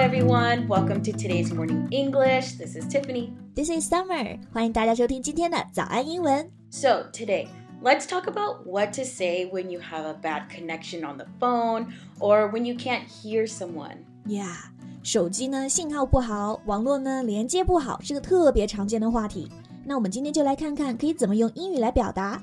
everyone. Welcome to today's morning English. This is Tiffany. This is Summer. 欢迎大家收听今天的早安英文。 So, today, let's talk about what to say when you have a bad connection on the phone or when you can't hear someone. Yeah，手机呢信号不好，网络呢连接不好，是个特别常见的话题。那我们今天就来看看可以怎么用英语来表达。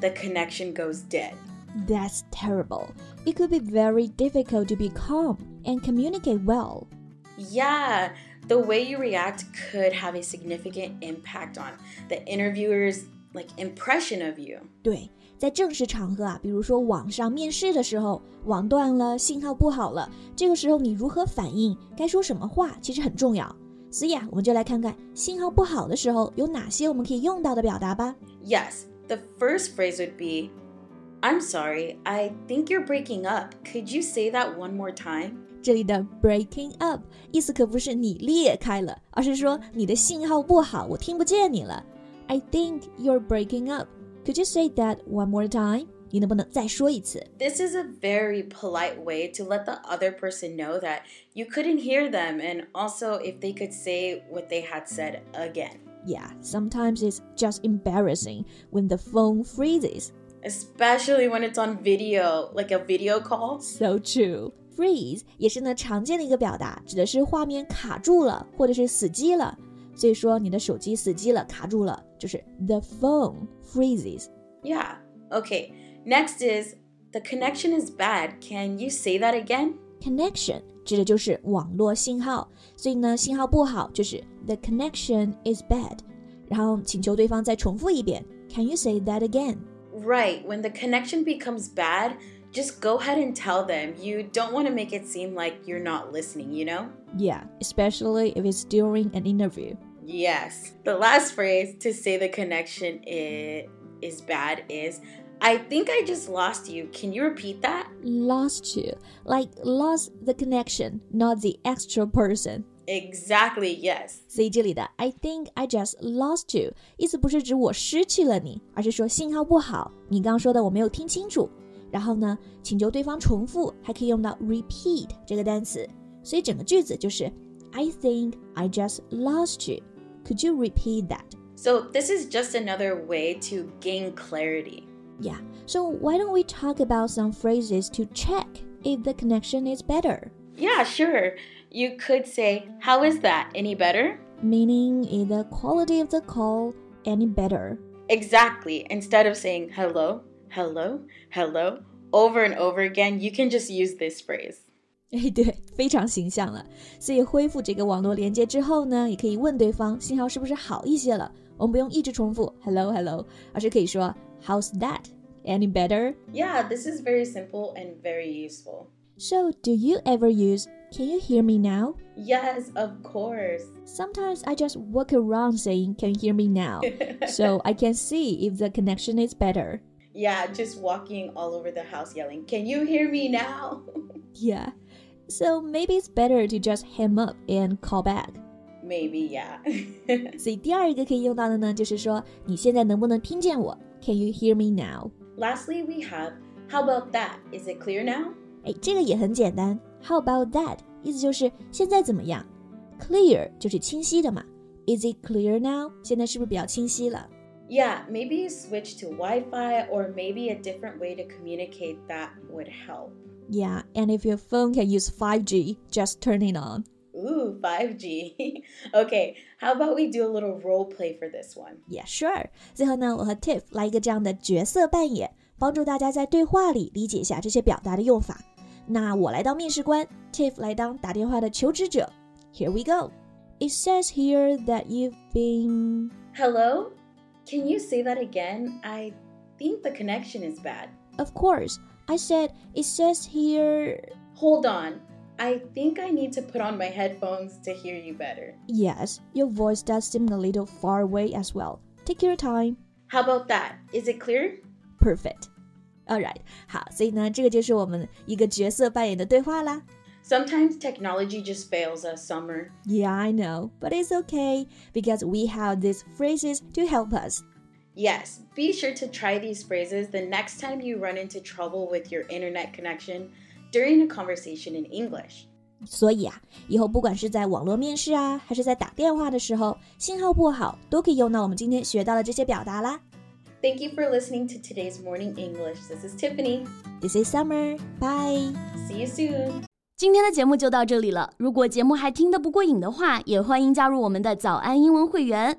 the connection goes dead. That's terrible. It could be very difficult to be calm and communicate well. Yeah, the way you react could have a significant impact on the interviewer's like impression of you. 对，在正式场合啊，比如说网上面试的时候，网断了，信号不好了，这个时候你如何反应，该说什么话，其实很重要。所以啊，我们就来看看信号不好的时候有哪些我们可以用到的表达吧。 Yes, the first phrase would be I'm sorry, I think you're breaking up. Could you say that one more time? 这里的 breaking up 意思可不是你裂开了，而是说你的信号不好，我听不见你了。I think you're breaking up. Could you say that one more time? 你能不能再说一次？ This is a very polite way to let the other person know that you couldn't hear them and also if they could say what they had said again. Yeah, sometimes it's just embarrassing when the phone freezes. Especially when it's on video, like a video call. So true. Freeze 也是呢常见的一个表达，指的是画面卡住了，或者是死机了。所以说你的手机死机了，卡住了，就是 the phone freezes。 Yeah. Okay. Next is the connection is bad. Can you say that again? Connection 指的就是网络信号，所以呢信号不好就是 the connection is bad。然后请求对方再重复一遍，Can you say that again？ Right. When the connection becomes bad, just go ahead and tell them. You don't want to make it seem like you're not listening, you know? Yeah, especially if it's during an interview. Yes. The last phrase to say the connection is, is bad is I think I just lost you. Can you repeat that? Lost you, like lost the connection, not the extra person. Exactly, yes. 所以这里的 I think I just lost you 意思不是指我失去了你，而是说信号不好，你刚刚说的我没有听清楚。然后呢，请求对方重复，还可以用到 repeat 这个单词。所以整个句子就是 I think I just lost you. Could you repeat that? So, this is just another way to gain clarity. Yeah. So why don't we talk about some phrases to check if the connection is better? Yeah, sure. You could say, How is that? Any better? Meaning, is the quality of the call any better? Exactly. Instead of saying hello, hello, hello over and over again, you can just use this phrase. 哎，对，非常形象了。所以恢复这个网络连接之后呢，也可以问对方信号是不是好一些了。我们不用一直重复 hello hello，而是可以说 How's that? Any better? Yeah, this is very simple and very useful. So, do you ever use Can you hear me now? Yes, of course. Sometimes I just walk around saying Can you hear me now? so I can see if the connection is better. Yeah, just walking all over the house yelling, Can you hear me now? Yeah. So maybe it's better to just hang up and call back. Maybe, yeah. 所以第二个可以用到的呢，就是说你现在能不能听见我 ？Can you hear me now？ Lastly, we have How about that? Is it clear now? 哎，这个也很简单。How about that？意思就是现在怎么样？Clear 就是清晰的嘛。Is it clear now？现在是不是比较清晰了？ Yeah, maybe you switch to Wi Fi or maybe a different way to communicate that would help. Yeah, and if your phone can use 5G, just turn it on. Ooh, 5G. okay, how about we do a little role play for this one? Yeah, sure. 最后呢，我和 Tiff 来一个这样的角色扮演，帮助大家在对话里理解一下这些表达的用法。那我来当面试官，Tiff 来当打电话的求职者。Here we go. It says here that you've been. Hello? Can you say that again? I think the connection is bad. Of course, I said it says here. Hold on. I think I need to put on my headphones to hear you better. Yes, your voice does seem a little far away as well. Take your time. How about that? Is it clear? Perfect. Alright，好，所以呢，这个就是我们一个角色扮演的对话啦。 Sometimes technology just fails us, Summer. Yeah, I know, but it's okay because we have these phrases to help us. Yes, be sure to try these phrases the next time you run into trouble with your internet connection during a conversation in English. 所以啊，以后不管是在网络面试啊，还是在打电话的时候，信号不好，都可以用到我们今天学到的这些表达啦。 Thank you for listening to today's morning English. This is Tiffany. This is Summer. Bye. See you soon. 今天的节目就到这里了。如果节目还听得不过瘾的话，也欢迎加入我们的早安英文会员。